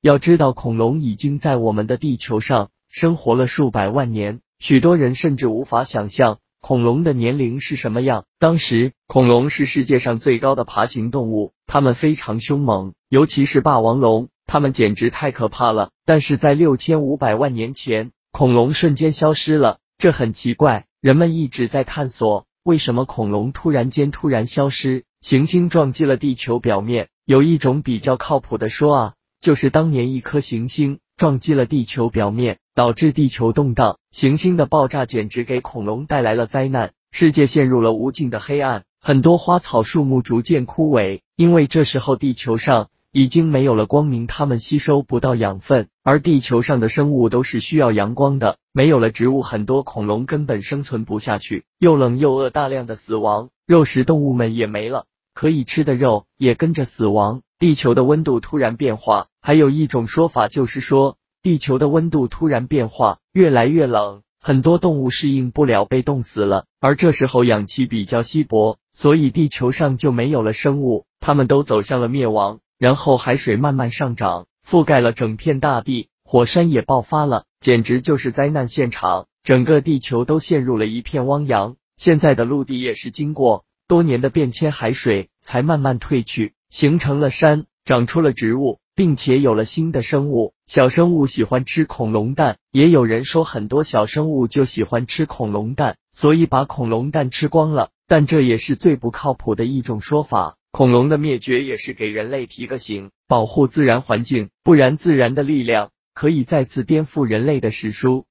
要知道，恐龙已经在我们的地球上生活了数百万年，许多人甚至无法想象恐龙的年龄是什么样。当时，恐龙是世界上最高的爬行动物，它们非常凶猛，尤其是霸王龙，它们简直太可怕了。但是在六千五百万年前，恐龙瞬间消失了，这很奇怪，人们一直在探索为什么恐龙突然间突然消失。行星撞击了地球表面，有一种比较靠谱的说啊，就是当年一颗行星撞击了地球表面，导致地球动荡。行星的爆炸简直给恐龙带来了灾难，世界陷入了无尽的黑暗，很多花草树木逐渐枯萎，因为这时候地球上已经没有了光明，它们吸收不到养分，而地球上的生物都是需要阳光的，没有了植物，很多恐龙根本生存不下去，又冷又饿，大量的死亡。肉食动物们也没了，可以吃的肉也跟着死亡。地球的温度突然变化，还有一种说法就是说，地球的温度突然变化，越来越冷，很多动物适应不了，被冻死了。而这时候氧气比较稀薄，所以地球上就没有了生物，它们都走向了灭亡。然后海水慢慢上涨，覆盖了整片大地，火山也爆发了，简直就是灾难现场，整个地球都陷入了一片汪洋。现在的陆地也是经过多年的变迁，海水才慢慢退去，形成了山，长出了植物，并且有了新的生物。小生物喜欢吃恐龙蛋，也有人说很多小生物就喜欢吃恐龙蛋，所以把恐龙蛋吃光了。但这也是最不靠谱的一种说法。恐龙的灭绝也是给人类提个醒，保护自然环境，不然自然的力量可以再次颠覆人类的史书。